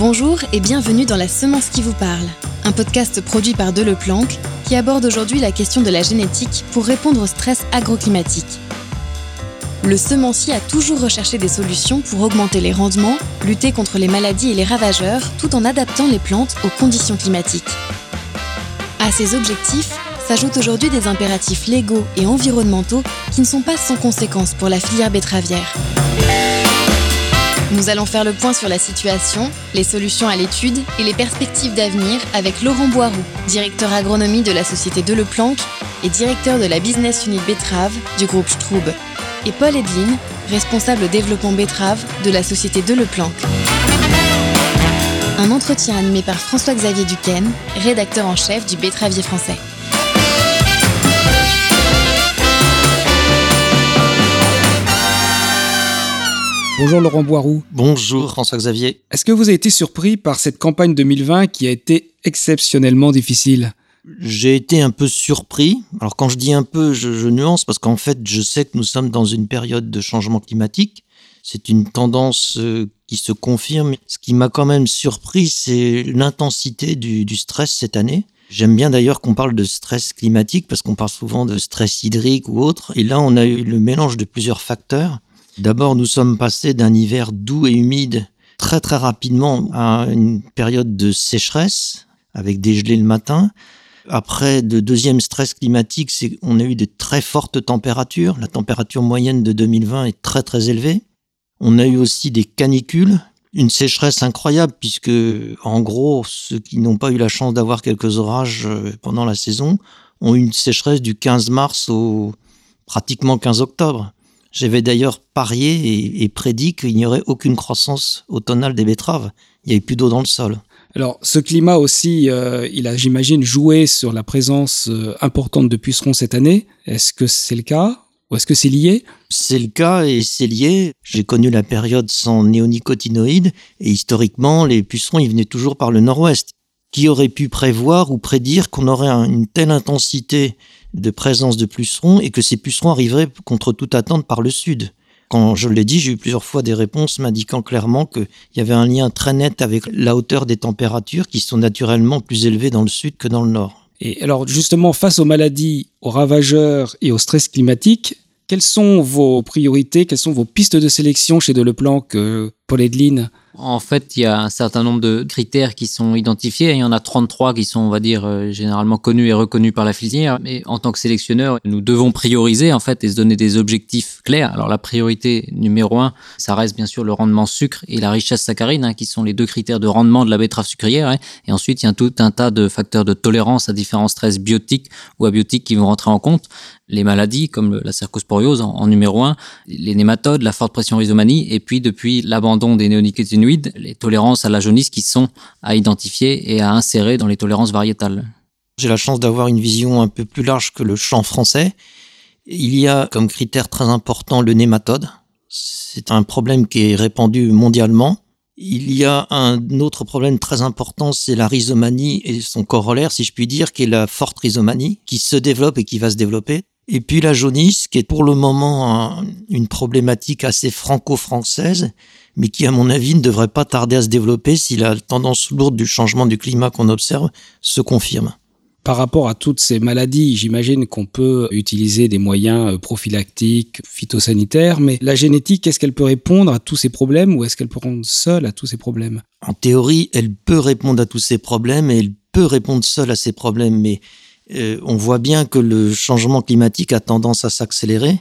Bonjour et bienvenue dans La Semence qui vous parle, un podcast produit par Deleplanque qui aborde aujourd'hui la question de la génétique pour répondre au stress agroclimatique. Le semencier a toujours recherché des solutions pour augmenter les rendements, lutter contre les maladies et les ravageurs, tout en adaptant les plantes aux conditions climatiques. À ces objectifs s'ajoutent aujourd'hui des impératifs légaux et environnementaux qui ne sont pas sans conséquences pour la filière betteravière. Nous allons faire le point sur la situation, les solutions à l'étude et les perspectives d'avenir avec Laurent Boiroux, directeur agronomie de la société Deleplanque et directeur de la business unit betterave du groupe Straub, et Paul Edlin, responsable développement betterave de la société Deleplanque. Un entretien animé par François-Xavier Duquesne, rédacteur en chef du Betteravier français. Bonjour Laurent Boiroux. Bonjour François-Xavier. Est-ce que vous avez été surpris par cette campagne 2020 qui a été exceptionnellement difficile? J'ai été un peu surpris. Alors quand je dis un peu, je, nuance parce qu'en fait, je sais que nous sommes dans une période de changement climatique. C'est une tendance euh, qui se confirme. Ce qui m'a quand même surpris, c'est l'intensité du, du stress cette année. J'aime bien d'ailleurs qu'on parle de stress climatique parce qu'on parle souvent de stress hydrique ou autre. Et là, on a eu le mélange de plusieurs facteurs. D'abord, nous sommes passés d'un hiver doux et humide très très rapidement à une période de sécheresse avec des gelées le matin. Après, le deuxième stress climatique, c'est qu'on a eu de très fortes températures. La température moyenne de 2020 est très très élevée. On a eu aussi des canicules, une sécheresse incroyable puisque, en gros, ceux qui n'ont pas eu la chance d'avoir quelques orages euh, pendant la saison ont eu une sécheresse du 15 mars au pratiquement 15 octobre. J'avais d'ailleurs parié et, prédit qu'il n'y aurait aucune croissance automnale des betteraves. Il n'y avait plus d'eau dans le sol. Alors, ce climat aussi, euh, il a, j'imagine, joué sur la présence euh, importante de pucerons cette année. Est-ce que c'est le cas ou est-ce que c'est lié? C'est le cas et c'est lié. J'ai connu la période sans néonicotinoïdes et historiquement, les pucerons, ils venaient toujours par le nord-ouest. Qui aurait pu prévoir ou prédire qu'on aurait une telle intensité de présence de pucerons et que ces pucerons arriveraient contre toute attente par le sud. Quand je l'ai dit, j'ai eu plusieurs fois des réponses m'indiquant clairement qu'il y avait un lien très net avec la hauteur des températures qui sont naturellement plus élevées dans le sud que dans le nord. Et alors justement, face aux maladies, aux ravageurs et au stress climatique, quelles sont vos priorités, quelles sont vos pistes de sélection chez Deleplanque, euh, Paul Edline en fait, il y a un certain nombre de critères qui sont identifiés. Il y en a 33 qui sont, on va dire, euh, généralement connus et reconnus par la filière. Mais en tant que sélectionneur, nous devons prioriser, en fait, et se donner des objectifs clairs. Alors, la priorité numéro un, ça reste bien sûr le rendement sucre et la richesse saccharine, hein, qui sont les deux critères de rendement de la betterave sucrière. Hein. Et ensuite, il y a tout un tas de facteurs de tolérance à différents stress biotiques ou abiotiques qui vont rentrer en compte les maladies comme la cercosporiose en, numéro un, les nématodes, la forte pression rhizomanie, et puis depuis l'abandon des néonicotinoïdes, les tolérances à la jaunisse qui sont à identifier et à insérer dans les tolérances variétales. J'ai la chance d'avoir une vision un peu plus large que le champ français. Il y a comme critère très important le nématode. C'est un problème qui est répandu mondialement. Il y a un autre problème très important, c'est la rhizomanie et son corollaire, si je puis dire, qui est la forte rhizomanie, qui se développe et qui va se développer. Et puis la jaunisse, qui est pour le moment une problématique assez franco-française, mais qui, à mon avis, ne devrait pas tarder à se développer si la tendance lourde du changement du climat qu'on observe se confirme. Par rapport à toutes ces maladies, j'imagine qu'on peut utiliser des moyens euh, prophylactiques, phytosanitaires, mais la génétique, est-ce qu'elle peut répondre à tous ces problèmes ou est-ce qu'elle peut répondre seule à tous ces problèmes? En théorie, elle peut répondre à tous ces problèmes et elle peut répondre seule à ces problèmes, mais on voit bien que le changement climatique a tendance à s'accélérer,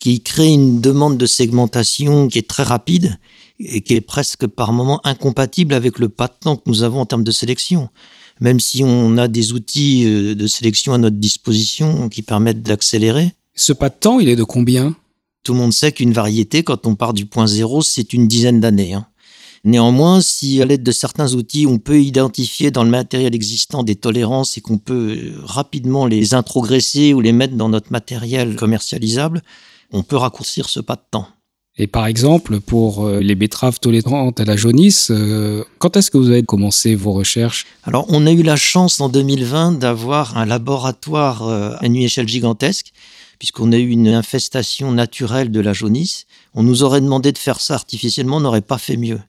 qui crée une demande de segmentation qui est très rapide et qui est presque par moments incompatible avec le pas de temps que nous avons en termes de sélection. Même si on a des outils euh, de sélection à notre disposition qui permettent d'accélérer. Ce pas de temps, il est de combien? Tout le monde sait qu'une variété, quand on part du point zéro, c'est une dizaine d'années. Hein. Néanmoins, si à l'aide de certains outils, on peut identifier dans le matériel existant des tolérances et qu'on peut euh, rapidement les introgresser ou les mettre dans notre matériel commercialisable, on peut raccourcir ce pas de temps. Et par exemple, pour euh, les betteraves tolérantes à la jaunisse, euh, quand est-ce que vous avez commencé vos recherches? Alors, on a eu la chance en 2020 d'avoir un laboratoire à une échelle gigantesque, puisqu'on a eu une infestation naturelle de la jaunisse. On nous aurait demandé de faire ça artificiellement, on n'aurait pas fait mieux.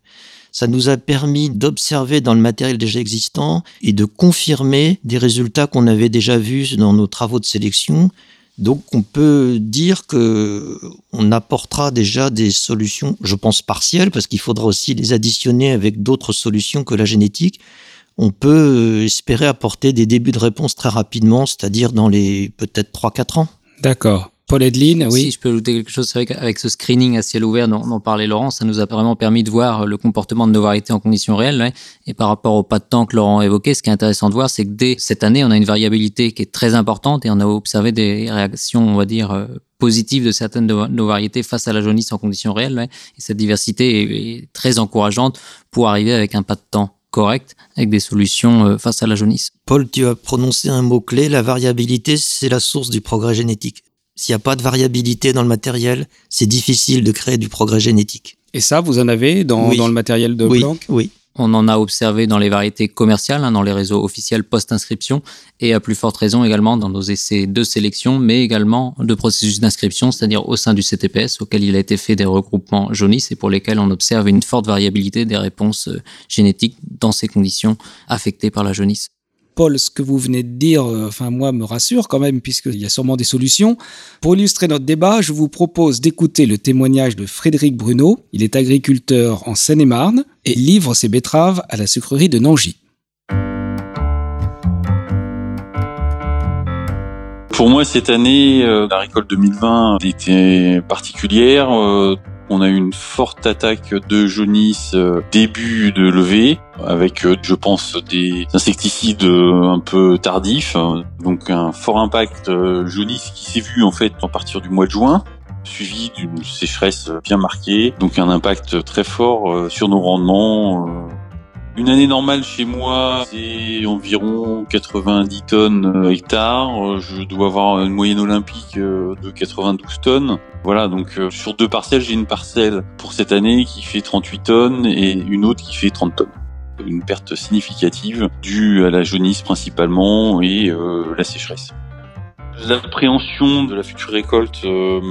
Ça nous a permis d'observer dans le matériel déjà existant et de confirmer des résultats qu'on avait déjà vus dans nos travaux de sélection. Donc on peut dire que on apportera déjà des solutions, je pense partielles, parce qu'il faudra aussi les additionner avec d'autres solutions que la génétique. On peut espérer apporter des débuts de réponse très rapidement, c'est-à-dire dans les peut-être 3-4 ans. D'accord. Paul Edlin, oui. Si je peux ajouter quelque chose, c'est vrai qu'avec ce screening à ciel ouvert dont, dont, parlait Laurent, ça nous a vraiment permis de voir le comportement de nos variétés en conditions réelles. Et par rapport au pas de temps que Laurent évoquait, ce qui est intéressant de voir, c'est que dès cette année, on a une variabilité qui est très importante et on a observé des réactions, on va dire, euh, positives de certaines de nos variétés face à la jaunisse en conditions réelles. Et cette diversité est très encourageante pour arriver avec un pas de temps correct avec des solutions euh, face à la jaunisse. Paul, tu as prononcé un mot-clé, la variabilité, c'est la source du progrès génétique. S'il n'y a pas de variabilité dans le matériel, c'est difficile de créer du progrès génétique. Et ça, vous en avez dans, oui. dans le matériel de oui, Planck? Oui. On en a observé dans les variétés commerciales, hein, dans les réseaux officiels post-inscription, et à plus forte raison également dans nos essais de sélection, mais également de processus d'inscription, c'est-à-dire au sein du CTPS, auquel il a été fait des regroupements jaunisses et pour lesquels on observe une forte variabilité des réponses euh, génétiques dans ces conditions affectées par la jaunisse. Paul, ce que vous venez de dire, euh, enfin moi, me rassure quand même, puisqu'il y a sûrement des solutions. Pour illustrer notre débat, je vous propose d'écouter le témoignage de Frédéric Bruno. Il est agriculteur en Seine-et-Marne et livre ses betteraves à la sucrerie de Nangy. Pour moi, cette année, euh, la récolte 2020 était particulière. On a eu une forte attaque de jaunisse euh, début de levée, avec, euh, je pense, des insecticides euh, un peu tardifs. Donc un fort impact jaunisse qui s'est vu en fait à partir du mois de juin suivi d'une sécheresse bien marquée, donc un impact très fort sur nos rendements. Une année normale chez moi, c'est environ 90 tonnes hectares. Je dois avoir une moyenne olympique de 92 tonnes. Voilà, donc euh, sur deux parcelles, j'ai une parcelle pour cette année qui fait 38 tonnes et une autre qui fait 30 tonnes. Une perte significative due à la jaunisse principalement et euh, la sécheresse. L'appréhension de la future récolte, euh,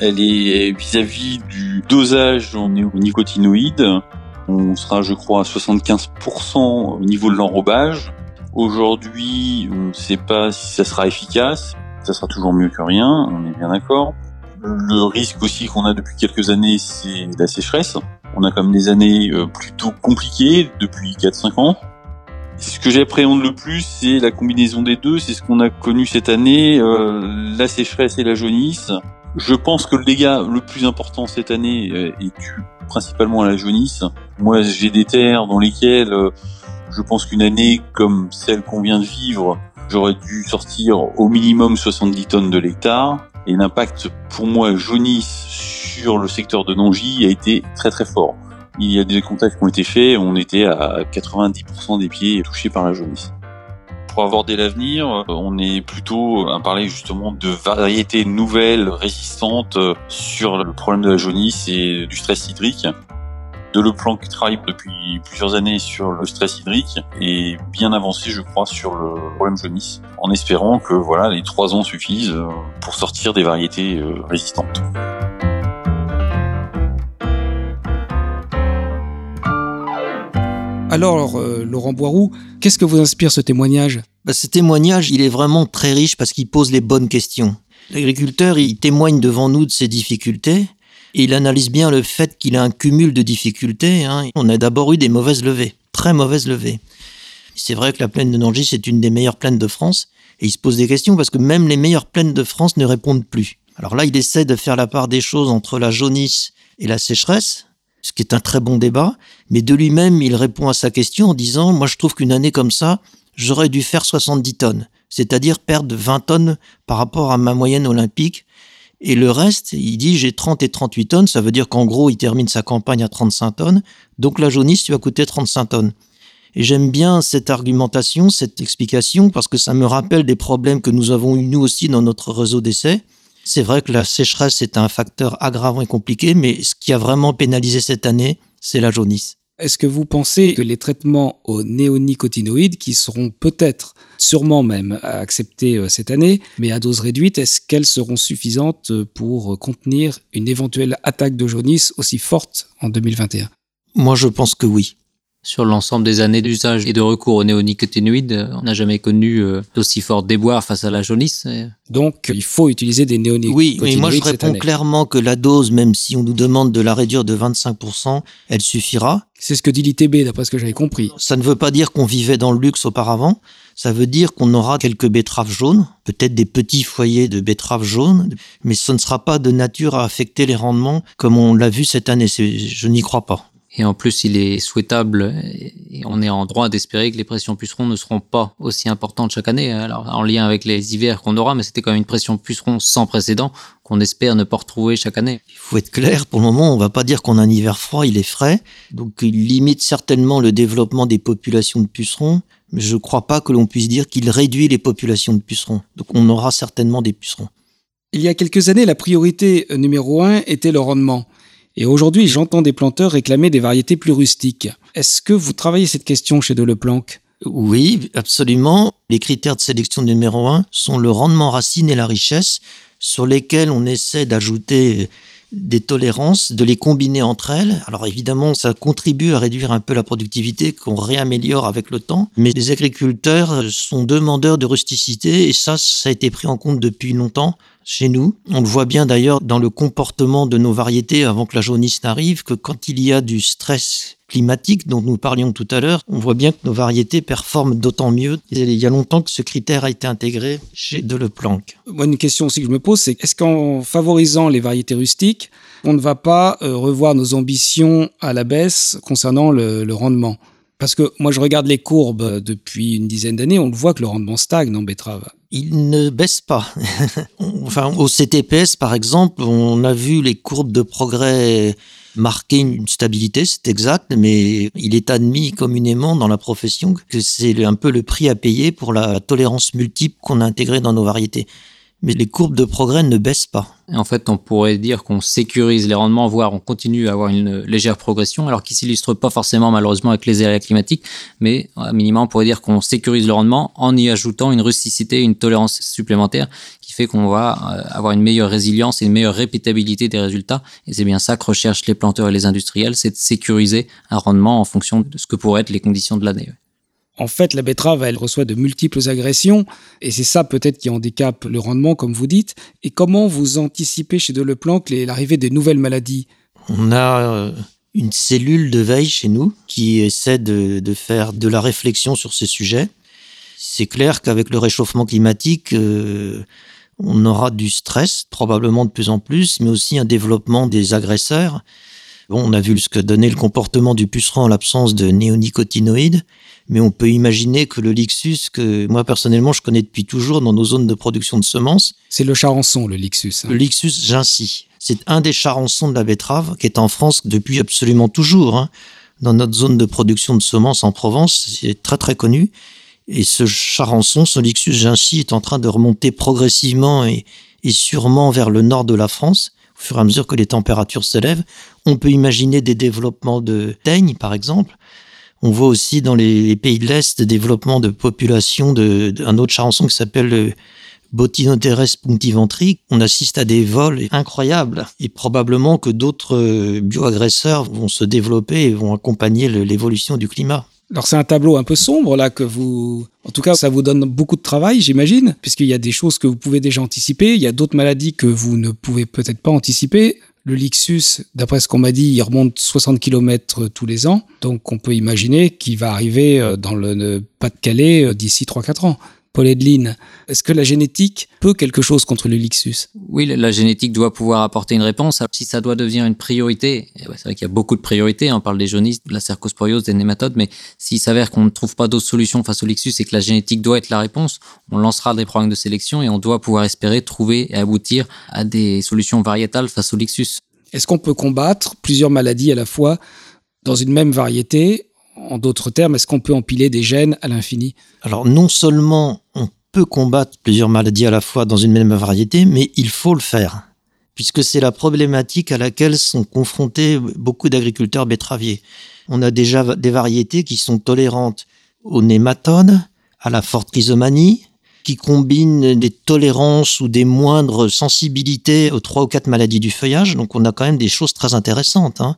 elle est vis-à-vis -vis du dosage en néonicotinoïdes. On sera, je crois, à 75% au niveau de l'enrobage. Aujourd'hui, on ne sait pas si ça sera efficace. Ça sera toujours mieux que rien, on est bien d'accord. Le risque aussi qu'on a depuis quelques années, c'est la sécheresse. On a comme des années plutôt compliquées depuis 4-5 ans. Ce que j'appréhende le plus, c'est la combinaison des deux. C'est ce qu'on a connu cette année, euh, la sécheresse et la jaunisse. Je pense que le dégât le plus important cette année euh, est dû principalement à la jaunisse. Moi, j'ai des terres dans lesquelles euh, je pense qu'une année comme celle qu'on vient de vivre, j'aurais dû sortir au minimum 70 tonnes de l'hectare. Et l'impact pour moi jaunisse sur le secteur de Nangy a été très très fort. Il y a des contacts qui ont été faits, on était à 90% des pieds touchés par la jaunisse. Pour aborder l'avenir, on est plutôt à parler justement de variétés nouvelles, résistantes sur le problème de la jaunisse et du stress hydrique de Le Plan qui travaille depuis plusieurs années sur le stress hydrique et bien avancé, je crois, sur le problème jaunisse, en espérant que voilà les trois ans suffisent pour sortir des variétés résistantes. Alors, euh, Laurent Boiroux, qu'est-ce que vous inspire ce témoignage? Bah, Ce témoignage, il est vraiment très riche parce qu'il pose les bonnes questions. L'agriculteur, il témoigne devant nous de ses difficultés, et il analyse bien le fait qu'il a un cumul de difficultés. Hein. On a d'abord eu des mauvaises levées, très mauvaises levées. C'est vrai que la plaine de Nangy, c'est une des meilleures plaines de France. Et il se pose des questions parce que même les meilleures plaines de France ne répondent plus. Alors là, il essaie de faire la part des choses entre la jaunisse et la sécheresse, ce qui est un très bon débat. Mais de lui-même, il répond à sa question en disant, moi je trouve qu'une année comme ça, j'aurais dû faire 70 tonnes. C'est-à-dire perdre 20 tonnes par rapport à ma moyenne olympique et le reste, il dit j'ai 30 et 38 tonnes, ça veut dire qu'en gros, il termine sa campagne à 35 tonnes, donc la jaunisse tu vas coûter 35 tonnes. Et j'aime bien cette argumentation, cette explication, parce que ça me rappelle des problèmes que nous avons eu nous aussi dans notre réseau d'essai. C'est vrai que la sécheresse est un facteur aggravant et compliqué, mais ce qui a vraiment pénalisé cette année, c'est la jaunisse. Est-ce que vous pensez que les traitements aux néonicotinoïdes, qui seront peut-être, sûrement même, acceptés cette année, mais à dose réduite, est-ce qu'elles seront suffisantes pour contenir une éventuelle attaque de jaunisse aussi forte en 2021 Moi, je pense que oui. Sur l'ensemble des années d'usage et de recours aux néonicotinoïdes, on n'a jamais connu euh, d'aussi fort déboire face à la jaunisse. Donc, il faut utiliser des néonicotinoïdes. Oui, mais moi je réponds clairement que la dose, même si on nous demande de la réduire de 25%, elle suffira. C'est ce que dit l'ITB, d'après ce que j'avais compris. Ça ne veut pas dire qu'on vivait dans le luxe auparavant. Ça veut dire qu'on aura quelques betteraves jaunes, peut-être des petits foyers de betteraves jaunes, mais ce ne sera pas de nature à affecter les rendements comme on l'a vu cette année. Je n'y crois pas. Et en plus, il est souhaitable, et on est en droit d'espérer que les pressions pucerons ne seront pas aussi importantes chaque année. Alors, en lien avec les hivers qu'on aura, mais c'était quand même une pression puceron sans précédent qu'on espère ne pas retrouver chaque année. Il faut être clair, pour le moment, on va pas dire qu'on a un hiver froid, il est frais. Donc, il limite certainement le développement des populations de pucerons, mais je ne crois pas que l'on puisse dire qu'il réduit les populations de pucerons. Donc, on aura certainement des pucerons. Il y a quelques années, la priorité numéro un était le rendement. Et aujourd'hui, j'entends des planteurs réclamer des variétés plus rustiques. Est-ce que vous travaillez cette question chez Deleplanque? Oui, absolument. Les critères de sélection numéro un sont le rendement racine et la richesse, sur lesquels on essaie d'ajouter des tolérances, de les combiner entre elles. Alors évidemment, ça contribue à réduire un peu la productivité qu'on réaméliore avec le temps, mais les agriculteurs sont demandeurs de rusticité et ça, ça a été pris en compte depuis longtemps chez nous. On le voit bien d'ailleurs dans le comportement de nos variétés avant que la jaunisse n'arrive, que quand il y a du stress climatique dont nous parlions tout à l'heure, on voit bien que nos variétés performent d'autant mieux. Il y a longtemps que ce critère a été intégré chez Deleplanque. Moi, une question aussi que je me pose, c'est est-ce qu'en favorisant les variétés rustiques, on ne va pas euh, revoir nos ambitions à la baisse concernant le rendement? Parce que moi, je regarde les courbes depuis une dizaine d'années, on le voit que le rendement stagne en betterave. Il ne baisse pas. enfin, au CTPS, par exemple, on a vu les courbes de progrès marquer une stabilité, c'est exact, mais il est admis communément dans la profession que c'est un peu le prix à payer pour la tolérance multiple qu'on a intégrée dans nos variétés mais les courbes de progrès ne baissent pas. En fait, on pourrait dire qu'on sécurise les rendements, voire on continue à avoir une légère progression, alors qui s'illustre pas forcément malheureusement avec les aléas climatiques, mais à minimum on pourrait dire qu'on sécurise le rendement en y ajoutant une rusticité, une tolérance supplémentaire qui fait qu'on va euh, avoir une meilleure résilience et une meilleure répétabilité des résultats. Et c'est bien ça que recherchent les planteurs et les industriels, c'est de sécuriser un rendement en fonction de ce que pourraient être les conditions de l'année. En fait, la betterave, elle reçoit de multiples agressions, et c'est ça peut-être qui handicape le rendement, comme vous dites. Et comment vous anticipez chez Deleplanque l'arrivée des nouvelles maladies? On a euh, une cellule de veille chez nous qui essaie de, faire de la réflexion sur ces sujets. C'est clair qu'avec le réchauffement climatique, euh, on aura du stress, probablement de plus en plus, mais aussi un développement des agresseurs. Bon, on a vu ce que donnait le comportement du puceron en l'absence de néonicotinoïdes mais on peut imaginer que le Lixus, que moi personnellement je connais depuis toujours dans nos zones de production de semences. C'est le charançon, le Lixus. Hein. Le Lixus Gincy. C'est un des charançons de la betterave qui est en France depuis absolument toujours. Hein. Dans notre zone de production de semences en Provence, c'est très très connu. Et ce charançon, ce Lixus Gincy, est en train de remonter progressivement et, et sûrement vers le nord de la France au fur et à mesure que les températures s'élèvent. On peut imaginer des développements de teigne, par exemple. On voit aussi dans les pays de l'Est développement de populations d'un autre charançon qui s'appelle le Botinoteres punctiventri. On assiste à des vols incroyables et probablement que d'autres euh, bioagresseurs vont se développer et vont accompagner l'évolution du climat. Alors c'est un tableau un peu sombre là que vous... En tout cas, ça vous donne beaucoup de travail, j'imagine, puisqu'il y a des choses que vous pouvez déjà anticiper, il y a d'autres maladies que vous ne pouvez peut-être pas anticiper. Le Lixus, d'après ce qu'on m'a dit, il remonte 60 km tous les ans. Donc on peut imaginer qu'il va arriver euh, dans le Pas-de-Calais euh, d'ici 3-4 ans. Paul Edlin, est-ce que la génétique peut quelque chose contre le Lixus Oui, la génétique doit pouvoir apporter une réponse. Si ça doit devenir une priorité, c'est vrai qu'il y a beaucoup de priorités, on parle des jaunistes, de la cercosporiose, des nématodes, mais s'il s'avère qu'on ne trouve pas d'autres solutions face au Lixus et que la génétique doit être la réponse, on lancera des programmes de sélection et on doit pouvoir espérer trouver et aboutir à des solutions variétales face au Lixus. Est-ce qu'on peut combattre plusieurs maladies à la fois dans une même variété en d'autres termes, est-ce qu'on peut empiler des gènes à l'infini? Alors non seulement on peut combattre plusieurs maladies à la fois dans une même variété, mais il faut le faire, puisque c'est la problématique à laquelle sont confrontés beaucoup d'agriculteurs betteraviers. On a déjà des variétés qui sont tolérantes aux nématodes, à la forte rhizomanie, qui combinent des tolérances ou des moindres sensibilités aux trois ou quatre maladies du feuillage. Donc on a quand même des choses très intéressantes. Hein.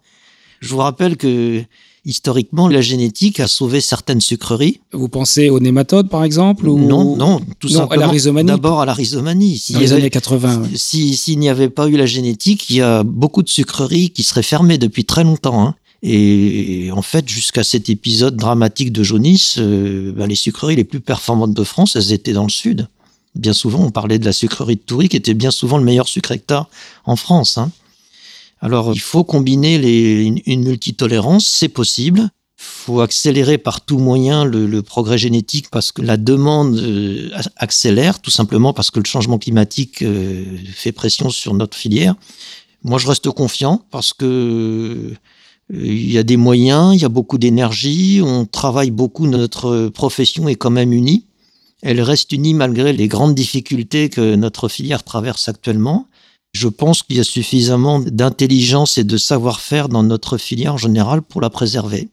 Je vous rappelle que historiquement, la génétique a sauvé certaines sucreries. Vous pensez aux nématodes, par exemple ou... Non, non, tout non, simplement. à la rhizomanie D'abord à la rhizomanie. S'il Dans les avait- années 80. ouais. Si s'il n'y avait pas eu la génétique, il y a beaucoup de sucreries qui seraient fermées depuis très longtemps. hein. Et en fait, jusqu'à cet épisode dramatique de jaunisse, euh, ben, les sucreries les plus performantes de France, elles étaient dans le sud. Bien souvent, on parlait de la sucrerie de Toury, qui était bien souvent le meilleur sucre hectare en France. hein. Alors, il faut combiner les, une, multitolérance, c'est possible. Il faut accélérer par tout moyen le, le progrès génétique parce que la demande euh, accélère, tout simplement parce que le changement climatique euh, fait pression sur notre filière. Moi, je reste confiant parce que euh, il y a des moyens, il y a beaucoup d'énergie, on travaille beaucoup, notre profession est quand même unie. Elle reste unie malgré les grandes difficultés que notre filière traverse actuellement. Je pense qu'il y a suffisamment d'intelligence et de savoir-faire dans notre filière en général pour la préserver.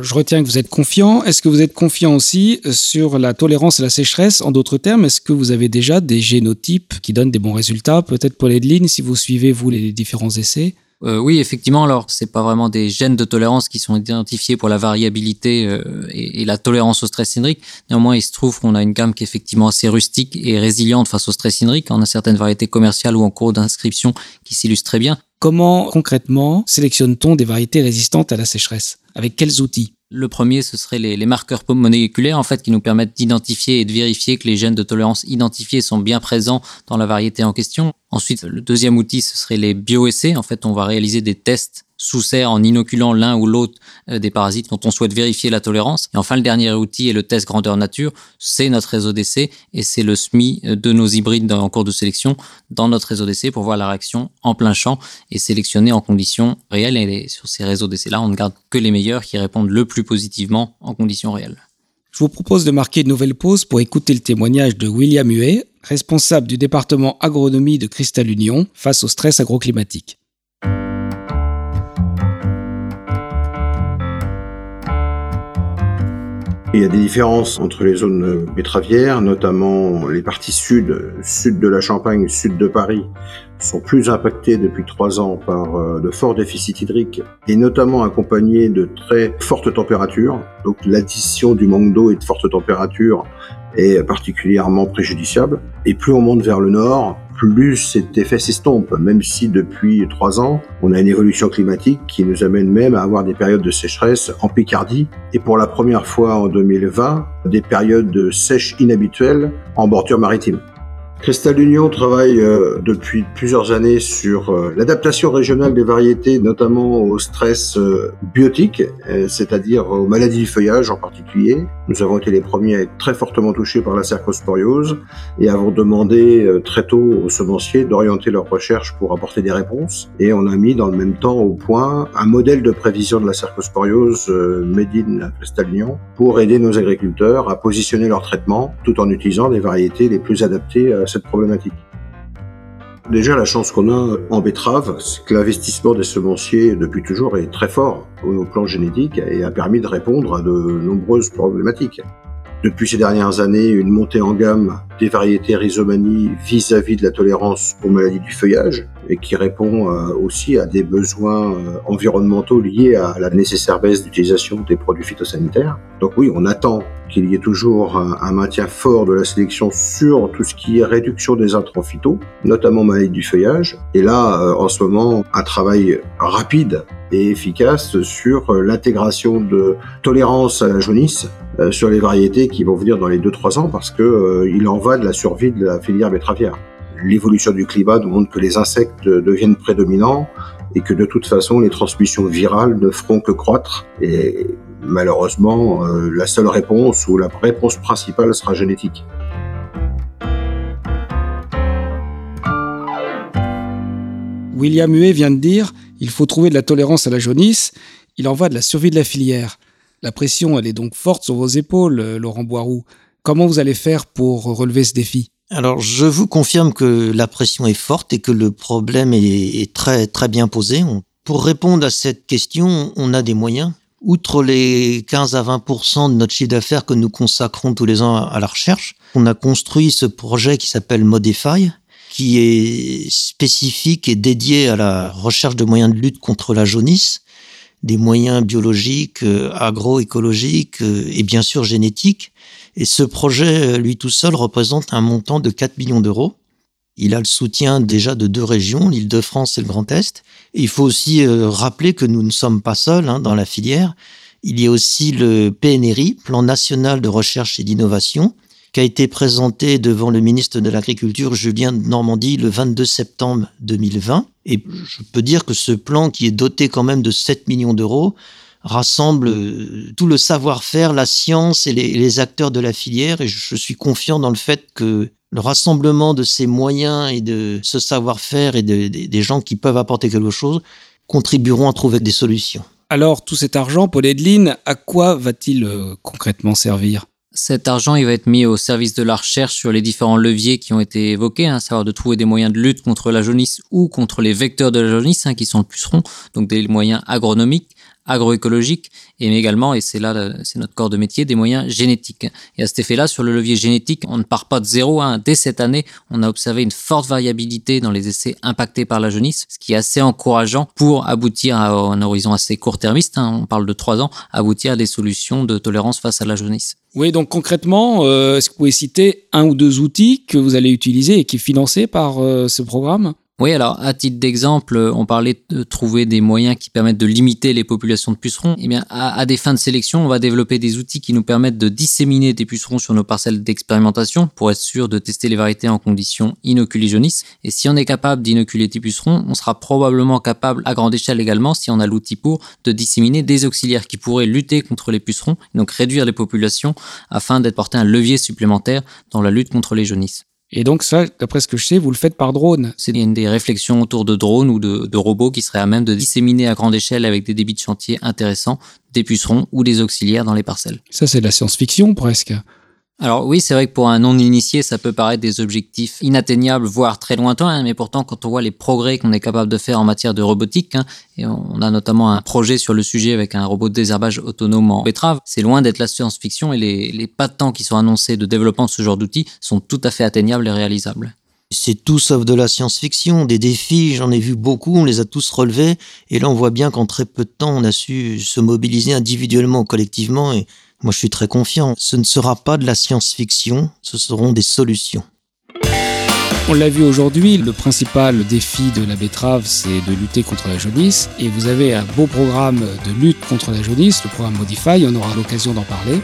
Je retiens que vous êtes confiant. Est-ce que vous êtes confiant aussi euh, sur la tolérance à la sécheresse? En d'autres termes, est-ce que vous avez déjà des génotypes qui donnent des bons résultats? Peut-être Paul Edline, si vous suivez, vous, les différents essais? Euh, oui, effectivement. Alors, c'est pas vraiment des gènes de tolérance qui sont identifiés pour la variabilité euh, et, la tolérance au stress hydrique. Néanmoins, il se trouve qu'on a une gamme qui est effectivement assez rustique et résiliente face au stress hydrique. On a certaines variétés commerciales ou en cours d'inscription qui s'illustrent très bien. Comment, concrètement, sélectionne-t-on des variétés résistantes à la sécheresse? Avec quels outils? Le premier, ce serait les, marqueurs moléculaires, en fait, qui nous permettent d'identifier et de vérifier que les gènes de tolérance identifiés sont bien présents dans la variété en question. Ensuite, le deuxième outil, ce serait les bioessais. En fait, on va réaliser des tests sous serre en inoculant l'un ou l'autre euh, des parasites dont on souhaite vérifier la tolérance. Et enfin, le dernier outil est le test grandeur nature. C'est notre réseau d'essai et c'est le SMI de nos hybrides en cours de sélection dans notre réseau d'essai pour voir la réaction en plein champ et sélectionner en conditions réelles. Et sur ces réseaux d'essai-là, on ne garde que les meilleurs qui répondent le plus positivement en conditions réelles. Je vous propose de marquer une nouvelle pause pour écouter le témoignage de William Huet, responsable du département agronomie de Cristal Union face au stress agroclimatique. Il y a des différences entre les zones betteravières, notamment les parties sud, sud de la Champagne, sud de Paris, sont plus impactées depuis trois ans par euh, de forts déficits hydriques et notamment accompagnés de très fortes températures. Donc l'addition du manque d'eau et de fortes températures est particulièrement préjudiciable. Et plus on monte vers le nord, plus cet effet s'estompe, même si depuis trois ans, on a une évolution climatique qui nous amène même à avoir des périodes de sécheresse en Picardie et pour la première fois en 2020, des périodes de sèche inhabituelles en bordure maritime. Cristal Union travaille euh, depuis plusieurs années sur euh, l'adaptation régionale des variétés, notamment au stress euh, biotique, euh, c'est-à-dire aux maladies du feuillage en particulier. Nous avons été les premiers à être très fortement touchés par la cercosporiose et avons demandé très tôt aux semenciers d'orienter leurs recherches pour apporter des réponses. Et on a mis dans le même temps au point un modèle de prévision de la cercosporiose in Cristal Union pour aider nos agriculteurs à positionner leur traitement tout en utilisant les variétés les plus adaptées problématique. Déjà, la chance qu'on a en betterave, c'est que l'investissement des semenciers depuis toujours est très fort au plan génétique et a permis de répondre à de nombreuses problématiques. Depuis ces dernières années, une montée en gamme des variétés rhizomanie vis-à-vis de la tolérance aux maladies du feuillage et qui répond euh, aussi à des besoins euh, environnementaux liés à la nécessaire baisse d'utilisation des produits phytosanitaires. Donc oui, on attend qu'il y ait toujours un, un, maintien fort de la sélection sur tout ce qui est réduction des intrants phyto, notamment maladies du feuillage. Et là, euh, en ce moment, un travail rapide et efficace sur l'intégration de tolérance à la jaunisse euh, sur les variétés qui vont venir dans les 2-3 ans parce que euh, il en va de la survie de la filière betteravière. L'évolution du climat nous montre que les insectes deviennent prédominants et que de toute façon les transmissions virales ne feront que croître et malheureusement euh, la seule réponse ou la réponse principale sera génétique. William Huet vient de dire il faut trouver de la tolérance à la jaunisse, il en va de la survie de la filière. La pression, elle est donc forte sur vos épaules, Laurent Boiroux. Comment vous allez faire pour relever ce défi? Alors, je vous confirme que la pression est forte et que le problème est, est très, très bien posé. On, pour répondre à cette question, on a des moyens. Outre les 15 à 20 de notre chiffre d'affaires que nous consacrons tous les ans à la recherche, on a construit ce projet qui s'appelle Modify, qui est spécifique et dédié à la recherche de moyens de lutte contre la jaunisse. des moyens biologiques, euh, agroécologiques euh, et bien sûr génétiques. Et ce projet, lui tout seul, représente un montant de 4 millions d'euros. Il a le soutien déjà de deux régions, l'Île-de-France et le Grand Est. Il faut aussi rappeler que nous ne sommes pas seuls hein, dans la filière. Il y a aussi le PNRI, Plan national de recherche et d'innovation, qui a été présenté devant le ministre de l'Agriculture, Julien de Normandie, le 22 septembre 2020. Et je peux dire que ce plan, qui est doté quand même de 7 millions d'euros, rassemble euh, tout le savoir-faire, la science et les, acteurs de la filière. Et je suis confiant dans le fait que le rassemblement de ces moyens et de ce savoir-faire et des gens qui peuvent apporter quelque chose contribueront à trouver des solutions. Alors, tout cet argent, Paul Edline, à quoi va-t-il euh, concrètement servir? Cet argent, il va être mis au service de la recherche sur les différents leviers qui ont été évoqués, hein, à savoir de trouver des moyens de lutte contre la jaunisse ou contre les vecteurs de la jaunisse, hein, qui sont le puceron, donc des moyens agronomiques, agroécologiques, et également, et c'est là, c'est notre corps de métier, des moyens génétiques. Et à cet effet-là, sur le levier génétique, on ne part pas de zéro. Hein. Dès cette année, on a observé une forte variabilité dans les essais impactés par la jaunisse, ce qui est assez encourageant pour aboutir à un horizon assez court-termiste, hein, on parle de trois ans, aboutir à des solutions de tolérance face à la jaunisse. Oui, donc concrètement, euh, est-ce que vous pouvez citer un ou deux outils que vous allez utiliser et qui est financé par euh, ce programme? Oui, alors à titre d'exemple, on parlait de trouver des moyens qui permettent de limiter les populations de pucerons. Eh bien, à, des fins de sélection, on va développer des outils qui nous permettent de disséminer des pucerons sur nos parcelles d'expérimentation pour être sûr de tester les variétés en conditions inoculées jaunisses. Et si on est capable d'inoculer des pucerons, on sera probablement capable à grande échelle également, si on a l'outil pour, de disséminer des auxiliaires qui pourraient lutter contre les pucerons, donc réduire les populations afin d'être porté un levier supplémentaire dans la lutte contre les jaunisses. Et donc ça, d'après ce que je sais, vous le faites par drone. C'est une des réflexions autour de drones ou de, de, robots qui seraient à même de disséminer à grande échelle avec des débits de chantier intéressants des pucerons ou des auxiliaires dans les parcelles. Ça, c'est de la science-fiction presque. Alors oui, c'est vrai que pour un non-initié, ça peut paraître des objectifs inatteignables, voire très lointains, hein, mais pourtant quand on voit les progrès qu'on est capable de faire en matière de robotique, hein, et on a notamment un projet sur le sujet avec un robot de désherbage autonome en betterave, c'est loin d'être la science-fiction et les, pas de temps qui sont annoncés de développement de ce genre d'outils sont tout à fait atteignables et réalisables. C'est tout sauf de la science-fiction. Des défis, j'en ai vu beaucoup, on les a tous relevés. Et là, on voit bien qu'en très peu de temps, on a su se mobiliser individuellement, collectivement. Et moi, je suis très confiant. Ce ne sera pas de la science-fiction, ce seront des solutions. On l'a vu aujourd'hui, le principal défi de la betterave, c'est de lutter contre la jaunisse. Et vous avez un beau programme de lutte contre la jaunisse, le programme Modify, on aura l'occasion d'en parler.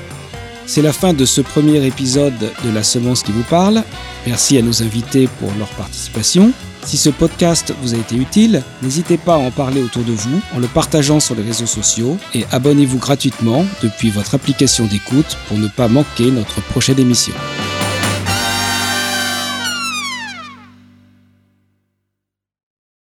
C'est la fin de ce premier épisode de La Semence qui vous parle. Merci à nos invités pour leur participation. Si ce podcast vous a été utile, n'hésitez pas à en parler autour de vous en le partageant sur les réseaux sociaux et abonnez-vous gratuitement depuis votre application d'écoute pour ne pas manquer notre prochaine émission.